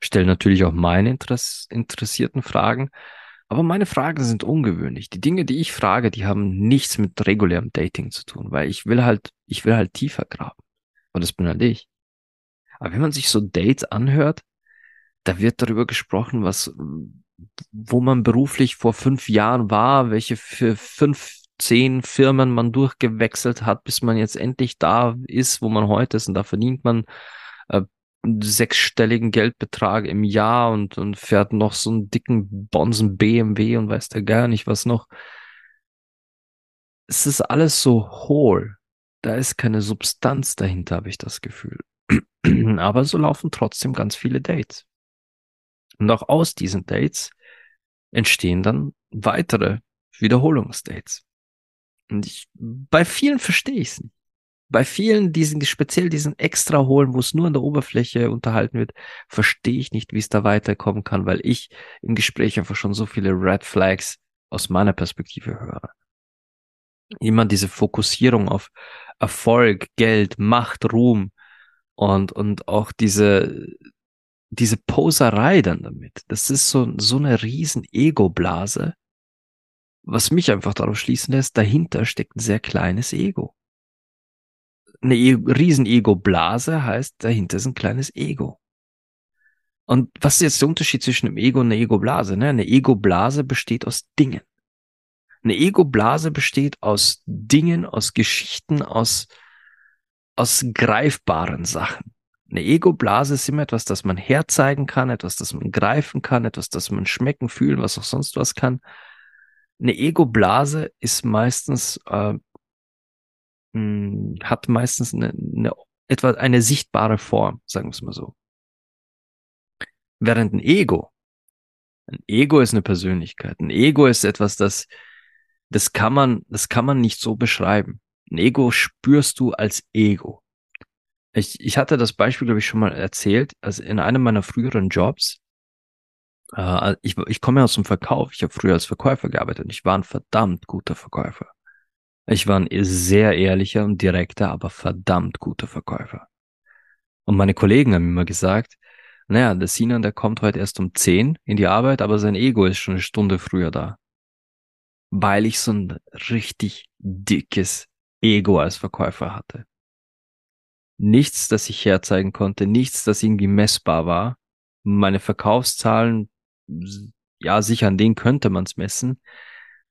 stelle natürlich auch meine Interess interessierten Fragen, aber meine Fragen sind ungewöhnlich. Die Dinge, die ich frage, die haben nichts mit regulärem Dating zu tun, weil ich will halt, ich will halt tiefer graben. Und das bin halt ich. Aber wenn man sich so Dates anhört, da wird darüber gesprochen, was, wo man beruflich vor fünf Jahren war, welche für fünf, zehn Firmen man durchgewechselt hat, bis man jetzt endlich da ist, wo man heute ist und da verdient man äh, sechsstelligen Geldbetrag im Jahr und, und fährt noch so einen dicken Bonsen BMW und weiß der gar nicht was noch. Es ist alles so hohl. Da ist keine Substanz dahinter, habe ich das Gefühl. Aber so laufen trotzdem ganz viele Dates. Und auch aus diesen Dates entstehen dann weitere Wiederholungsdates. Und ich, bei vielen verstehe ich es nicht bei vielen diesen, speziell diesen extra holen, wo es nur an der Oberfläche unterhalten wird, verstehe ich nicht, wie es da weiterkommen kann, weil ich im Gespräch einfach schon so viele Red Flags aus meiner Perspektive höre. immer diese Fokussierung auf Erfolg, Geld, Macht, Ruhm und, und auch diese, diese Poserei dann damit. Das ist so, so eine riesen Ego-Blase, was mich einfach darauf schließen lässt, dahinter steckt ein sehr kleines Ego. Eine e riesen Ego-Blase heißt, dahinter ist ein kleines Ego. Und was ist jetzt der Unterschied zwischen einem Ego und einer Ego-Blase? Ne? Eine Ego-Blase besteht aus Dingen. Eine Ego-Blase besteht aus Dingen, aus Geschichten, aus, aus greifbaren Sachen. Eine Ego-Blase ist immer etwas, das man herzeigen kann, etwas, das man greifen kann, etwas, das man schmecken, fühlen, was auch sonst was kann. Eine Ego-Blase ist meistens, äh, mh, hm, hat meistens eine, eine, etwa eine sichtbare Form, sagen wir es mal so. Während ein Ego, ein Ego ist eine Persönlichkeit. Ein Ego ist etwas, das das kann man, das kann man nicht so beschreiben. Ein Ego spürst du als Ego. Ich, ich hatte das Beispiel, glaube ich, schon mal erzählt. Also in einem meiner früheren Jobs, äh, ich, ich komme ja aus dem Verkauf. Ich habe früher als Verkäufer gearbeitet und ich war ein verdammt guter Verkäufer. Ich war ein sehr ehrlicher und direkter, aber verdammt guter Verkäufer. Und meine Kollegen haben immer gesagt, naja, der Sinan, der kommt heute erst um 10 in die Arbeit, aber sein Ego ist schon eine Stunde früher da weil ich so ein richtig dickes Ego als Verkäufer hatte. Nichts, das ich herzeigen konnte, nichts, das irgendwie messbar war. Meine Verkaufszahlen, ja, sicher an denen könnte man es messen,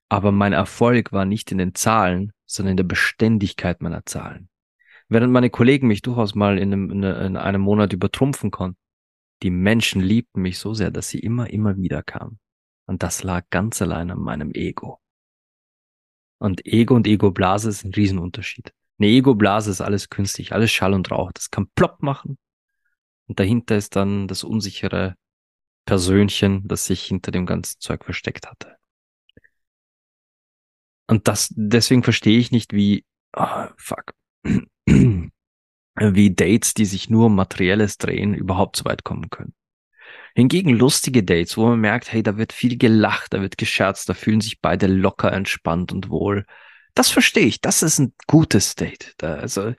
aber mein Erfolg war nicht in den Zahlen, sondern in der Beständigkeit meiner Zahlen. Während meine Kollegen mich durchaus mal in einem, in einem Monat übertrumpfen konnten, die Menschen liebten mich so sehr, dass sie immer, immer wieder kamen. Und das lag ganz allein an meinem Ego. Und Ego und Ego-Blase ist ein Riesenunterschied. Eine Ego-Blase ist alles künstlich, alles Schall und Rauch. Das kann plopp machen. Und dahinter ist dann das unsichere Persönchen, das sich hinter dem ganzen Zeug versteckt hatte. Und das, deswegen verstehe ich nicht, wie, oh, fuck, wie Dates, die sich nur um Materielles drehen, überhaupt so weit kommen können. Hingegen lustige Dates, wo man merkt, hey, da wird viel gelacht, da wird gescherzt, da fühlen sich beide locker, entspannt und wohl. Das verstehe ich. Das ist ein gutes Date. Da, also,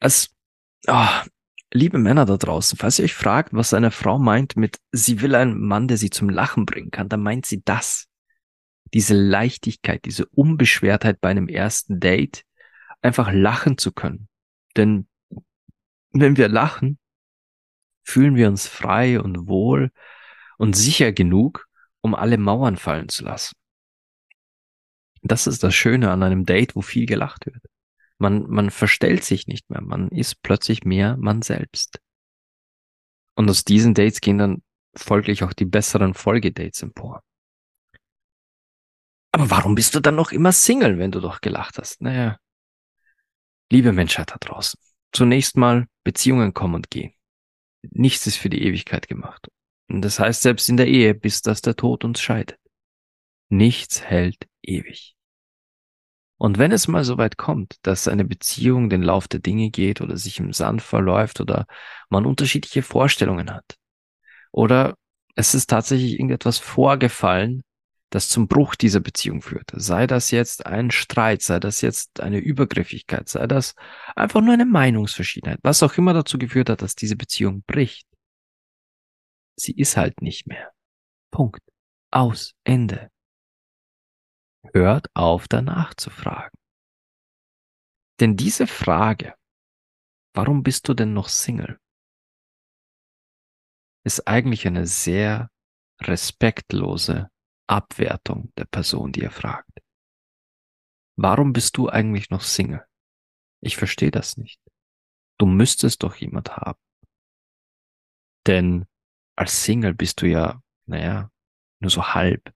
als, oh, liebe Männer da draußen, falls ihr euch fragt, was eine Frau meint mit, sie will einen Mann, der sie zum Lachen bringen kann, dann meint sie das. Diese Leichtigkeit, diese Unbeschwertheit bei einem ersten Date, einfach lachen zu können. Denn wenn wir lachen, fühlen wir uns frei und wohl und sicher genug, um alle Mauern fallen zu lassen. Das ist das Schöne an einem Date, wo viel gelacht wird. Man, man verstellt sich nicht mehr, man ist plötzlich mehr man selbst. Und aus diesen Dates gehen dann folglich auch die besseren Folgedates empor. Aber warum bist du dann noch immer Single, wenn du doch gelacht hast? Naja, liebe Menschheit da draußen. Zunächst mal Beziehungen kommen und gehen nichts ist für die Ewigkeit gemacht. Und das heißt selbst in der Ehe, bis dass der Tod uns scheidet. Nichts hält ewig. Und wenn es mal so weit kommt, dass eine Beziehung den Lauf der Dinge geht oder sich im Sand verläuft oder man unterschiedliche Vorstellungen hat oder es ist tatsächlich irgendetwas vorgefallen, das zum Bruch dieser Beziehung führte. Sei das jetzt ein Streit, sei das jetzt eine Übergriffigkeit, sei das einfach nur eine Meinungsverschiedenheit, was auch immer dazu geführt hat, dass diese Beziehung bricht. Sie ist halt nicht mehr. Punkt. Aus. Ende. Hört auf danach zu fragen. Denn diese Frage, warum bist du denn noch Single, ist eigentlich eine sehr respektlose Abwertung der Person, die ihr fragt. Warum bist du eigentlich noch Single? Ich verstehe das nicht. Du müsstest doch jemand haben. Denn als Single bist du ja, naja, nur so halb.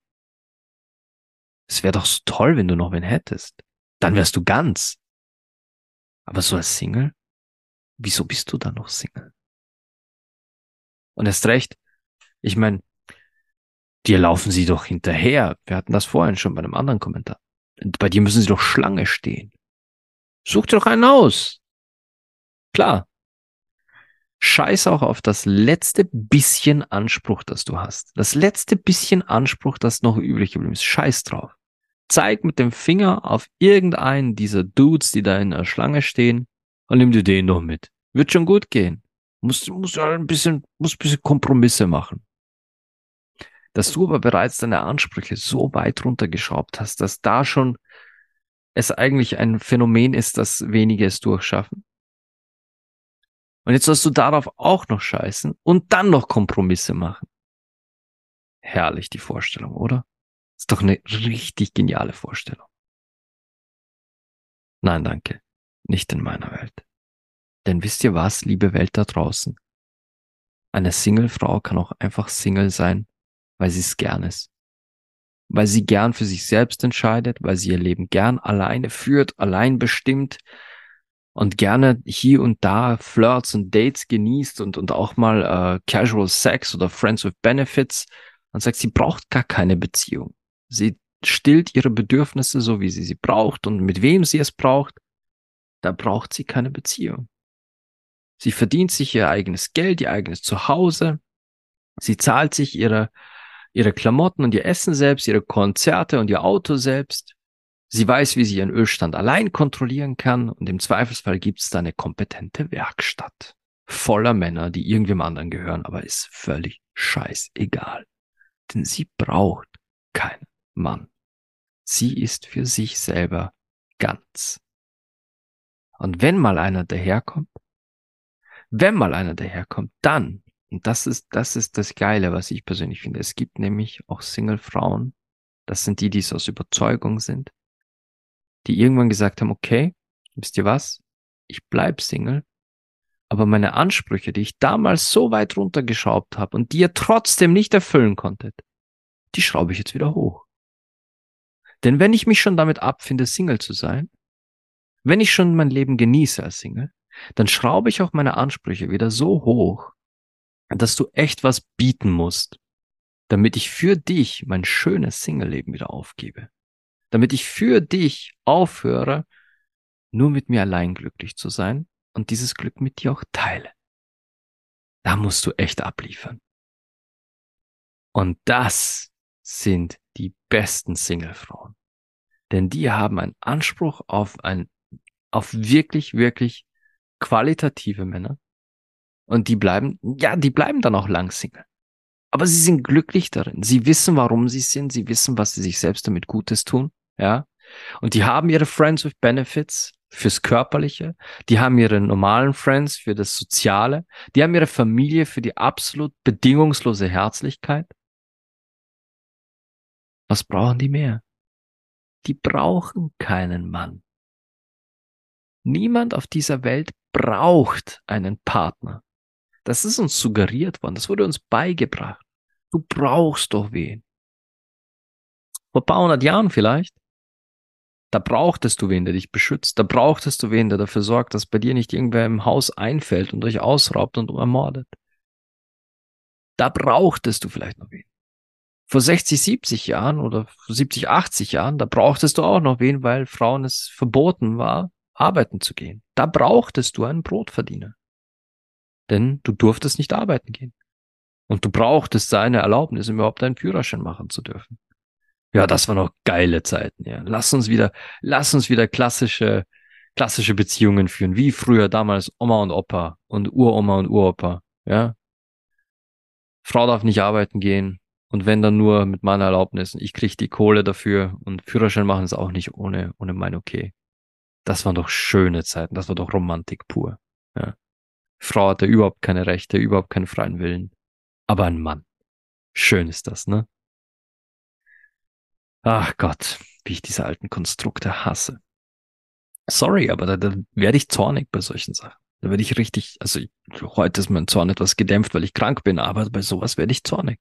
Es wäre doch so toll, wenn du noch wen hättest. Dann wärst du ganz. Aber so als Single? Wieso bist du dann noch Single? Und erst recht, ich meine, dir laufen sie doch hinterher. Wir hatten das vorhin schon bei einem anderen Kommentar. Bei dir müssen sie doch Schlange stehen. Such dir doch einen aus. Klar. Scheiß auch auf das letzte bisschen Anspruch, das du hast. Das letzte bisschen Anspruch, das noch übrig geblieben ist. Scheiß drauf. Zeig mit dem Finger auf irgendeinen dieser Dudes, die da in der Schlange stehen und nimm dir den noch mit. Wird schon gut gehen. Muss, muss halt ein bisschen, muss ein bisschen Kompromisse machen. Dass du aber bereits deine Ansprüche so weit runtergeschraubt hast, dass da schon es eigentlich ein Phänomen ist, dass wenige es durchschaffen. Und jetzt sollst du darauf auch noch scheißen und dann noch Kompromisse machen. Herrlich die Vorstellung, oder? Ist doch eine richtig geniale Vorstellung. Nein, danke. Nicht in meiner Welt. Denn wisst ihr was, liebe Welt da draußen? Eine Singlefrau kann auch einfach Single sein, weil sie es gern ist. Weil sie gern für sich selbst entscheidet, weil sie ihr Leben gern alleine führt, allein bestimmt und gerne hier und da Flirts und Dates genießt und, und auch mal äh, Casual Sex oder Friends with Benefits und sagt, sie braucht gar keine Beziehung. Sie stillt ihre Bedürfnisse so, wie sie sie braucht und mit wem sie es braucht. Da braucht sie keine Beziehung. Sie verdient sich ihr eigenes Geld, ihr eigenes Zuhause. Sie zahlt sich ihre, ihre Klamotten und ihr Essen selbst, ihre Konzerte und ihr Auto selbst. Sie weiß, wie sie ihren Ölstand allein kontrollieren kann und im Zweifelsfall gibt es da eine kompetente Werkstatt voller Männer, die irgendwem anderen gehören, aber ist völlig scheißegal. Denn sie braucht keinen Mann. Sie ist für sich selber ganz. Und wenn mal einer daherkommt wenn mal einer daherkommt, dann, und das ist, das ist das Geile, was ich persönlich finde. Es gibt nämlich auch Single-Frauen, das sind die, die es aus Überzeugung sind, die irgendwann gesagt haben, okay, wisst ihr was? Ich bleib Single, aber meine Ansprüche, die ich damals so weit runtergeschraubt habe und die ihr trotzdem nicht erfüllen konntet, die schraube ich jetzt wieder hoch. Denn wenn ich mich schon damit abfinde, Single zu sein, wenn ich schon mein Leben genieße als Single, dann schraube ich auch meine Ansprüche wieder so hoch, dass du echt was bieten musst, damit ich für dich mein schönes Single-Leben wieder aufgebe. Damit ich für dich aufhöre, nur mit mir allein glücklich zu sein und dieses Glück mit dir auch teile. Da musst du echt abliefern. Und das sind die besten Singlefrauen. Denn die haben einen Anspruch auf ein, auf wirklich, wirklich qualitative Männer. Und die bleiben, ja, die bleiben dann auch lang Single. Aber sie sind glücklich darin. Sie wissen, warum sie sind. Sie wissen, was sie sich selbst damit Gutes tun. Ja. Und die haben ihre Friends with Benefits fürs Körperliche. Die haben ihre normalen Friends für das Soziale. Die haben ihre Familie für die absolut bedingungslose Herzlichkeit. Was brauchen die mehr? Die brauchen keinen Mann. Niemand auf dieser Welt braucht einen Partner. Das ist uns suggeriert worden, das wurde uns beigebracht. Du brauchst doch wen. Vor paar hundert Jahren vielleicht. Da brauchtest du wen, der dich beschützt. Da brauchtest du wen, der dafür sorgt, dass bei dir nicht irgendwer im Haus einfällt und euch ausraubt und ermordet. Da brauchtest du vielleicht noch wen. Vor 60, 70 Jahren oder 70, 80 Jahren, da brauchtest du auch noch wen, weil Frauen es verboten war, arbeiten zu gehen. Da brauchtest du einen Brotverdiener. Denn du durftest nicht arbeiten gehen. Und du brauchtest seine Erlaubnis, um überhaupt einen Führerschein machen zu dürfen. Ja, das waren noch geile Zeiten, ja. Lass uns wieder, lass uns wieder klassische, klassische Beziehungen führen, wie früher damals Oma und Opa und Uroma und Uropa, ja. Frau darf nicht arbeiten gehen und wenn dann nur mit meiner Erlaubnis. Ich krieg die Kohle dafür und Führerschein machen ist auch nicht ohne, ohne mein Okay. Das waren doch schöne Zeiten, das war doch Romantik pur. Ja. Frau hatte überhaupt keine Rechte, überhaupt keinen freien Willen. Aber ein Mann. Schön ist das, ne? Ach Gott, wie ich diese alten Konstrukte hasse. Sorry, aber da, da werde ich zornig bei solchen Sachen. Da werde ich richtig, also ich, heute ist mein Zorn etwas gedämpft, weil ich krank bin, aber bei sowas werde ich zornig.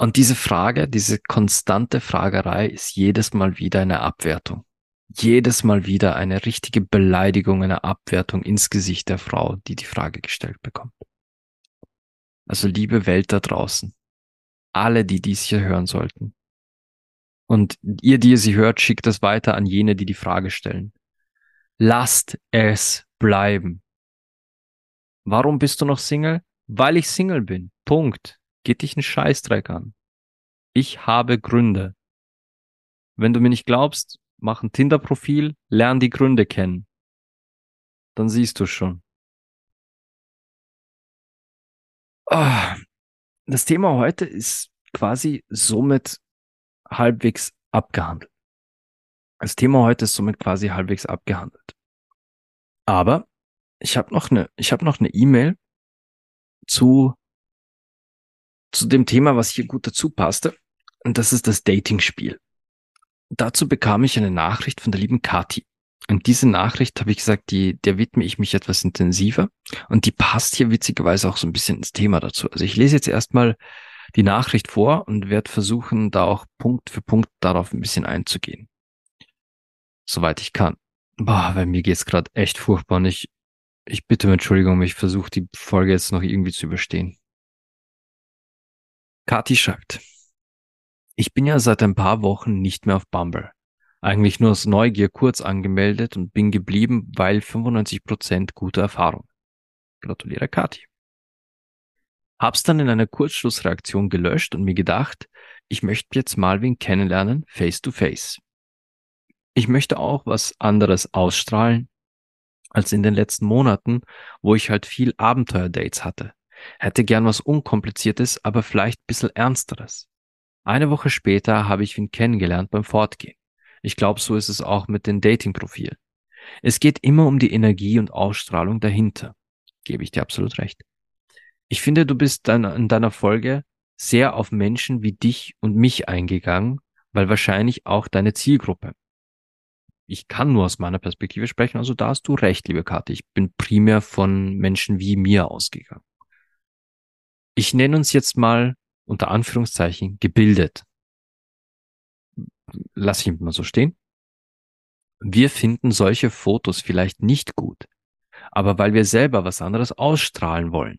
Und diese Frage, diese konstante Fragerei ist jedes Mal wieder eine Abwertung jedes Mal wieder eine richtige Beleidigung, eine Abwertung ins Gesicht der Frau, die die Frage gestellt bekommt. Also liebe Welt da draußen, alle, die dies hier hören sollten. Und ihr, die ihr sie hört, schickt das weiter an jene, die die Frage stellen. Lasst es bleiben. Warum bist du noch Single? Weil ich Single bin. Punkt. Geht dich einen Scheißdreck an. Ich habe Gründe. Wenn du mir nicht glaubst, mach ein Tinder-Profil, lern die Gründe kennen. Dann siehst du schon. Ah, das Thema heute ist quasi somit halbwegs abgehandelt. Das Thema heute ist somit quasi halbwegs abgehandelt. Aber ich habe noch eine, ich habe noch eine E-Mail zu zu dem Thema, was hier gut dazu passte. Und das ist das Dating-Spiel. Dazu bekam ich eine Nachricht von der lieben Kati. Und diese Nachricht habe ich gesagt, die, der widme ich mich etwas intensiver. Und die passt hier witzigerweise auch so ein bisschen ins Thema dazu. Also ich lese jetzt erstmal die Nachricht vor und werde versuchen, da auch Punkt für Punkt darauf ein bisschen einzugehen. Soweit ich kann. Boah, bei mir geht's gerade echt furchtbar und ich, ich bitte um Entschuldigung, ich versuche die Folge jetzt noch irgendwie zu überstehen. Kathi schreibt, ich bin ja seit ein paar Wochen nicht mehr auf Bumble. Eigentlich nur aus Neugier kurz angemeldet und bin geblieben, weil 95% gute Erfahrung. Gratuliere Kathi. Hab's dann in einer Kurzschlussreaktion gelöscht und mir gedacht, ich möchte jetzt mal wen kennenlernen, face to face. Ich möchte auch was anderes ausstrahlen als in den letzten Monaten, wo ich halt viel Abenteuerdates hatte. Hätte gern was Unkompliziertes, aber vielleicht bisschen Ernsteres. Eine Woche später habe ich ihn kennengelernt beim Fortgehen. Ich glaube, so ist es auch mit den Dating-Profilen. Es geht immer um die Energie und Ausstrahlung dahinter. Gebe ich dir absolut recht. Ich finde, du bist dann in deiner Folge sehr auf Menschen wie dich und mich eingegangen, weil wahrscheinlich auch deine Zielgruppe. Ich kann nur aus meiner Perspektive sprechen, also da hast du recht, liebe Karte. Ich bin primär von Menschen wie mir ausgegangen ich nenne uns jetzt mal unter Anführungszeichen gebildet. Lass ich mal so stehen. Wir finden solche Fotos vielleicht nicht gut, aber weil wir selber was anderes ausstrahlen wollen.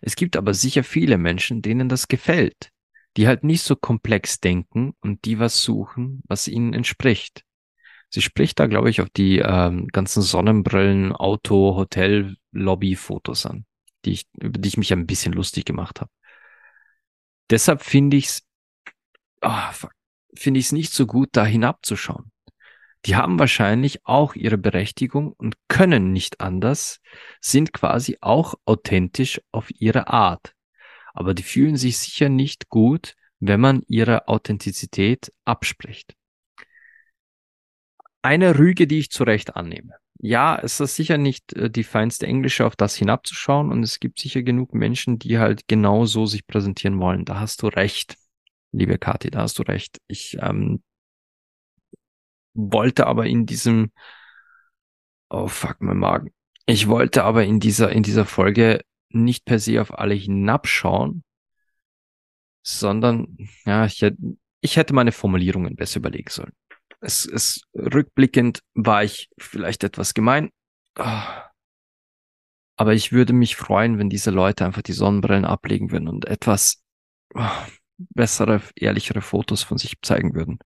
Es gibt aber sicher viele Menschen, denen das gefällt, die halt nicht so komplex denken und die was suchen, was ihnen entspricht. Sie spricht da, glaube ich, auf die ähm, ganzen Sonnenbrillen, Auto, Hotel, Lobby-Fotos an die ich, über die ich mich ein bisschen lustig gemacht habe. Deshalb finde ich es, oh, ah, finde ich nicht so gut, da hinabzuschauen. Die haben wahrscheinlich auch ihre Berechtigung und können nicht anders, sind quasi auch authentisch auf ihre Art. Aber die fühlen sich sicher nicht gut, wenn man ihre Authentizität abspricht. Eine Rüge, die ich zu Recht annehme ja, es ist sicher nicht äh, die feinste Englische, auf das hinabzuschauen. Und es gibt sicher genug Menschen, die halt genau so sich präsentieren wollen. Da hast du recht, liebe Kathi, da hast du recht. Ich ähm, wollte aber in diesem, oh fuck, mein Magen. Ich wollte aber in dieser, in dieser Folge nicht per se auf alle hinabschauen, sondern, ja, ich hätte, ich hätte meine Formulierungen besser überlegen sollen es, es rückblickend war ich vielleicht etwas gemein. Ah. Aber ich würde mich freuen, wenn diese Leute einfach die Sonnenbrillen ablegen würden und etwas ah, bessere, ehrlichere Fotos von sich zeigen würden.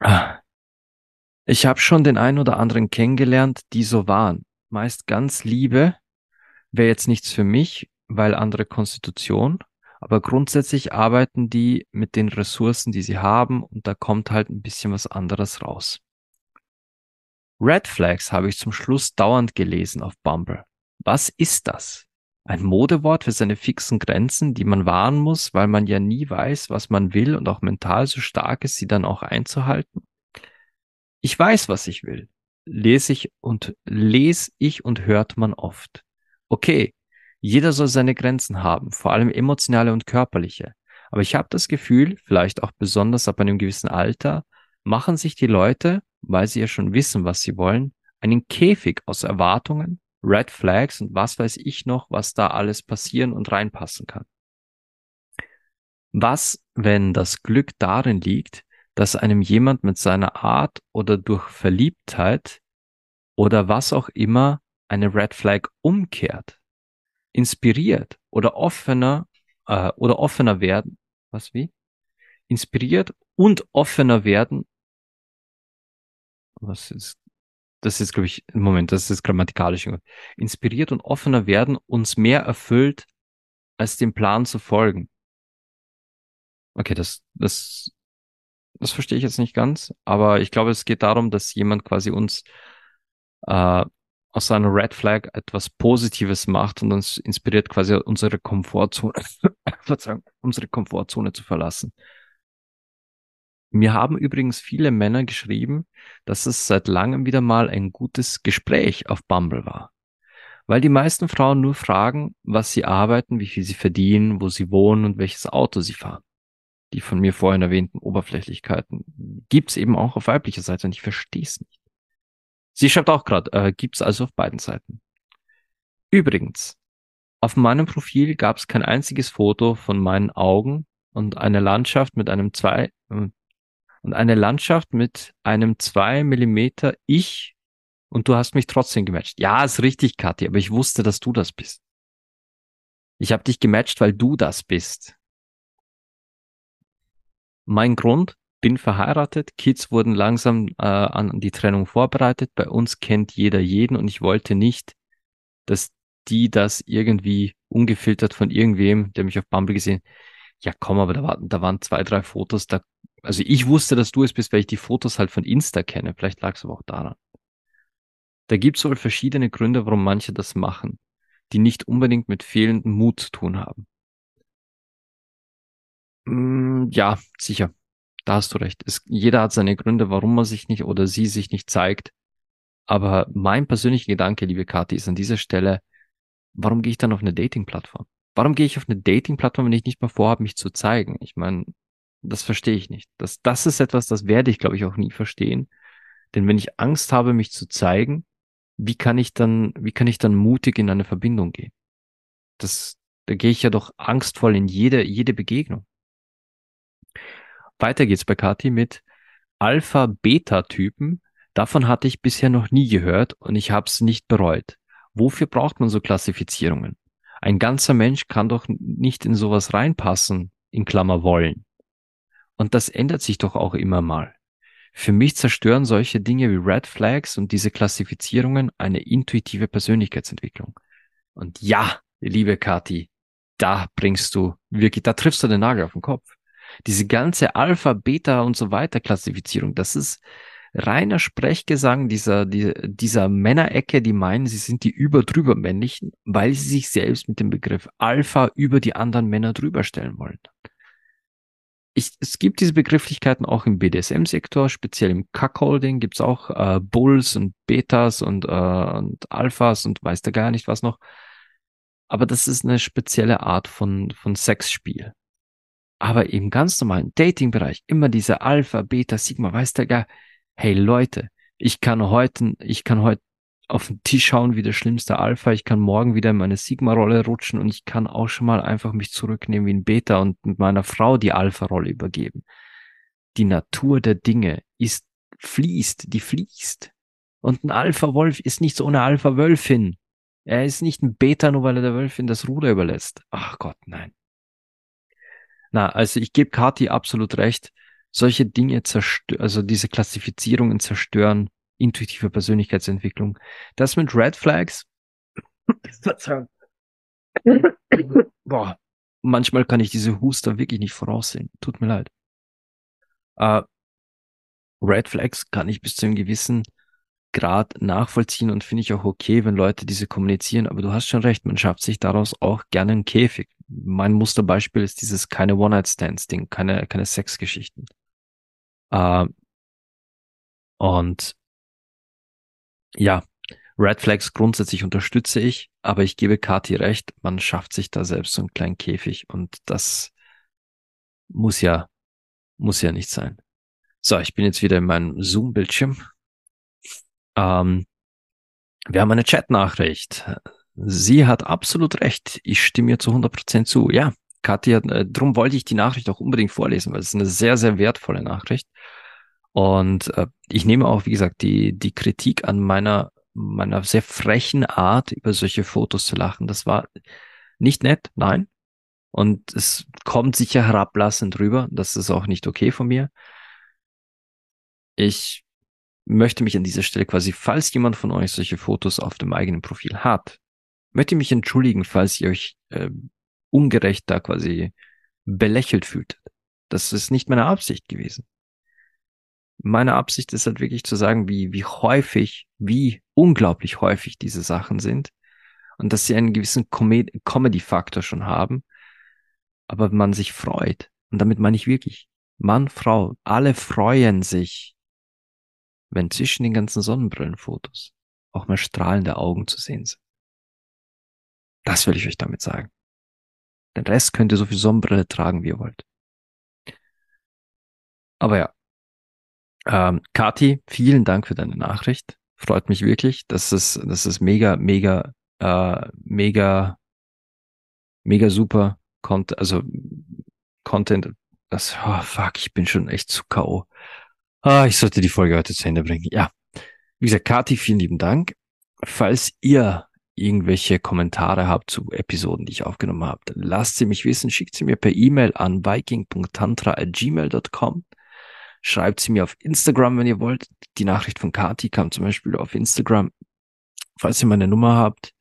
Ah. Ich habe schon den einen oder anderen kennengelernt, die so waren. Meist ganz liebe, wäre jetzt nichts für mich, weil andere Konstitution. Aber grundsätzlich arbeiten die mit den Ressourcen, die sie haben und da kommt halt ein bisschen was anderes raus. Red Flags habe ich zum Schluss dauernd gelesen auf Bumble. Was ist das? Ein Modewort für seine fixen Grenzen, die man wahren muss, weil man ja nie weiß, was man will und auch mental so stark ist, sie dann auch einzuhalten? Ich weiß, was ich will. Lese ich und lese ich und hört man oft. Okay, jeder soll seine Grenzen haben, vor allem emotionale und körperliche. Aber ich habe das Gefühl, vielleicht auch besonders ab einem gewissen Alter, machen sich die Leute, weil sie ja schon wissen, was sie wollen, einen Käfig aus Erwartungen, Red Flags und was weiß ich noch, was da alles passieren und reinpassen kann. Was, wenn das Glück darin liegt, dass einem jemand mit seiner Art oder durch Verliebtheit oder was auch immer eine Red Flag umkehrt? Inspiriert oder offener äh, oder offener werden. Was wie? Inspiriert und offener werden. Was ist? Das ist, glaube ich, Moment, das ist grammatikalisch. Inspiriert und offener werden uns mehr erfüllt, als dem Plan zu folgen. Okay, das, das Das verstehe ich jetzt nicht ganz, aber ich glaube, es geht darum, dass jemand quasi uns äh, aus seiner Red Flag etwas Positives macht und uns inspiriert, quasi unsere Komfortzone, unsere Komfortzone zu verlassen. Mir haben übrigens viele Männer geschrieben, dass es seit langem wieder mal ein gutes Gespräch auf Bumble war. Weil die meisten Frauen nur fragen, was sie arbeiten, wie viel sie verdienen, wo sie wohnen und welches Auto sie fahren. Die von mir vorhin erwähnten Oberflächlichkeiten gibt's eben auch auf weiblicher Seite und ich verstehe es nicht. Sie schreibt auch gerade, äh, gibt's also auf beiden Seiten. Übrigens, auf meinem Profil gab's kein einziges Foto von meinen Augen und eine Landschaft mit einem zwei, äh, und eine Landschaft mit einem zwei Millimeter Ich und du hast mich trotzdem gematcht. Ja, ist richtig, Kathi, aber ich wusste, dass du das bist. Ich habe dich gematcht, weil du das bist. Mein Grund, bin verheiratet, Kids wurden langsam äh, an die Trennung vorbereitet, bei uns kennt jeder jeden und ich wollte nicht, dass die das irgendwie ungefiltert von irgendwem, der mich auf Bumble gesehen, ja komm, aber da, war, da waren zwei, drei Fotos, da also ich wusste, dass du es bist, weil ich die Fotos halt von Insta kenne. Vielleicht lag es aber auch daran. Da gibt es wohl verschiedene Gründe, warum manche das machen, die nicht unbedingt mit fehlendem Mut zu tun haben. Mm, ja, sicher. Da hast du recht. Es, jeder hat seine Gründe, warum er sich nicht oder sie sich nicht zeigt. Aber mein persönlicher Gedanke, liebe Kathi, ist an dieser Stelle, warum gehe ich dann auf eine Dating-Plattform? Warum gehe ich auf eine Dating-Plattform, wenn ich nicht mal vorhabe, mich zu zeigen? Ich meine, das verstehe ich nicht. Das, das ist etwas, das werde ich, glaube ich, auch nie verstehen. Denn wenn ich Angst habe, mich zu zeigen, wie kann ich dann, wie kann ich dann mutig in eine Verbindung gehen? Das, da gehe ich ja doch angstvoll in jede, jede Begegnung. Weiter geht's bei Kati mit Alpha-Beta-Typen. Davon hatte ich bisher noch nie gehört und ich habe es nicht bereut. Wofür braucht man so Klassifizierungen? Ein ganzer Mensch kann doch nicht in sowas reinpassen, in Klammer wollen. Und das ändert sich doch auch immer mal. Für mich zerstören solche Dinge wie Red Flags und diese Klassifizierungen eine intuitive Persönlichkeitsentwicklung. Und ja, liebe Kati, da bringst du wirklich, da triffst du den Nagel auf den Kopf. Diese ganze Alpha, Beta und so weiter Klassifizierung, das ist reiner Sprechgesang dieser, die, dieser Männerecke, die meinen, sie sind die überdrüber männlichen, weil sie sich selbst mit dem Begriff Alpha über die anderen Männer drüber stellen wollen ich, es gibt diese Begrifflichkeiten auch im BDSM-Sektor, speziell im Cuckolding gibt's auch äh, Bulls und Betas und, äh, und Alphas und weiß der gar nicht was noch. Aber das ist eine spezielle Art von, von Sexspiel. Aber im ganz normalen Dating-Bereich immer diese Alpha, Beta, Sigma, weiß der gar, hey Leute, ich kann heute, ich kann heute auf den Tisch schauen wie der schlimmste Alpha. Ich kann morgen wieder in meine Sigma-Rolle rutschen und ich kann auch schon mal einfach mich zurücknehmen wie ein Beta und mit meiner Frau die Alpha-Rolle übergeben. Die Natur der Dinge ist fließt, die fließt. Und ein Alpha-Wolf ist nicht so eine Alpha-Wölfin. Er ist nicht ein Beta, nur weil er der Wölfin das Ruder überlässt. Ach Gott, nein. Na, also ich gebe Kati absolut recht. Solche Dinge zerstören, also diese Klassifizierungen zerstören intuitive Persönlichkeitsentwicklung. Das mit Red Flags. Boah, manchmal kann ich diese Huster wirklich nicht voraussehen. Tut mir leid. Uh, Red Flags kann ich bis zu einem gewissen Grad nachvollziehen und finde ich auch okay, wenn Leute diese kommunizieren. Aber du hast schon recht, man schafft sich daraus auch gerne einen Käfig. Mein Musterbeispiel ist dieses keine One-Night-Stands-Ding, keine, keine Sexgeschichten. Uh, und ja, Red Flags grundsätzlich unterstütze ich, aber ich gebe Kati recht, man schafft sich da selbst so einen kleinen Käfig und das muss ja, muss ja nicht sein. So, ich bin jetzt wieder in meinem Zoom-Bildschirm. Ähm, wir haben eine Chat-Nachricht. Sie hat absolut recht. Ich stimme ihr zu 100% zu. Ja, Kathi hat, äh, drum wollte ich die Nachricht auch unbedingt vorlesen, weil es ist eine sehr, sehr wertvolle Nachricht. Und äh, ich nehme auch, wie gesagt, die, die Kritik an meiner, meiner sehr frechen Art, über solche Fotos zu lachen. Das war nicht nett, nein. Und es kommt sicher herablassend rüber. Das ist auch nicht okay von mir. Ich möchte mich an dieser Stelle quasi, falls jemand von euch solche Fotos auf dem eigenen Profil hat, möchte mich entschuldigen, falls ihr euch äh, ungerecht da quasi belächelt fühltet. Das ist nicht meine Absicht gewesen. Meine Absicht ist halt wirklich zu sagen, wie, wie häufig, wie unglaublich häufig diese Sachen sind und dass sie einen gewissen Comedy-Faktor schon haben, aber man sich freut. Und damit meine ich wirklich, Mann, Frau, alle freuen sich, wenn zwischen den ganzen Sonnenbrillenfotos auch mal strahlende Augen zu sehen sind. Das will ich euch damit sagen. Den Rest könnt ihr so viel Sonnenbrille tragen, wie ihr wollt. Aber ja. Ähm, Kati, vielen Dank für deine Nachricht. Freut mich wirklich. Das ist, das ist mega, mega, äh, mega, mega super Content, also Content. Das, oh fuck, ich bin schon echt zu K.O. Ah, ich sollte die Folge heute zu Ende bringen. Ja. Wie gesagt, Kati, vielen lieben Dank. Falls ihr irgendwelche Kommentare habt zu Episoden, die ich aufgenommen habe, dann lasst sie mich wissen, schickt sie mir per E-Mail an viking.tantra.gmail.com. Schreibt sie mir auf Instagram, wenn ihr wollt. Die Nachricht von Kati kam zum Beispiel auf Instagram. Falls ihr meine Nummer habt,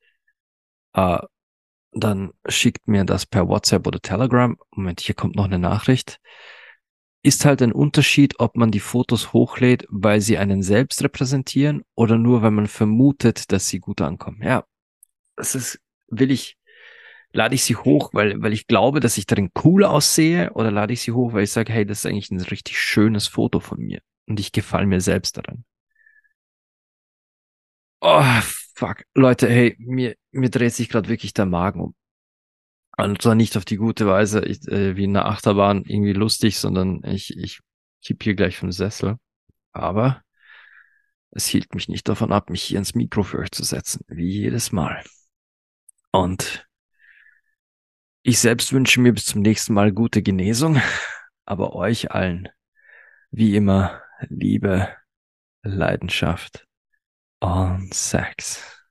äh, dann schickt mir das per WhatsApp oder Telegram. Moment, hier kommt noch eine Nachricht. Ist halt ein Unterschied, ob man die Fotos hochlädt, weil sie einen selbst repräsentieren oder nur, weil man vermutet, dass sie gut ankommen. Ja, das ist, will ich, lade ich sie hoch, weil, weil ich glaube, dass ich darin cool aussehe oder lade ich sie hoch, weil ich sage, hey, das ist eigentlich ein richtig schönes Foto von mir und ich gefalle mir selbst daran. Oh, fuck. Leute, hey, mir, mir dreht sich gerade wirklich der Magen um. Und zwar nicht auf die gute Weise, ich, äh, wie in der Achterbahn, irgendwie lustig, sondern ich, ich kipp hier gleich vom Sessel. Aber es hielt mich nicht davon ab, mich hier ins Mikro für euch zu setzen, wie jedes Mal. Und ich selbst wünsche mir bis zum nächsten Mal gute Genesung, aber euch allen, wie immer, Liebe, Leidenschaft und Sex.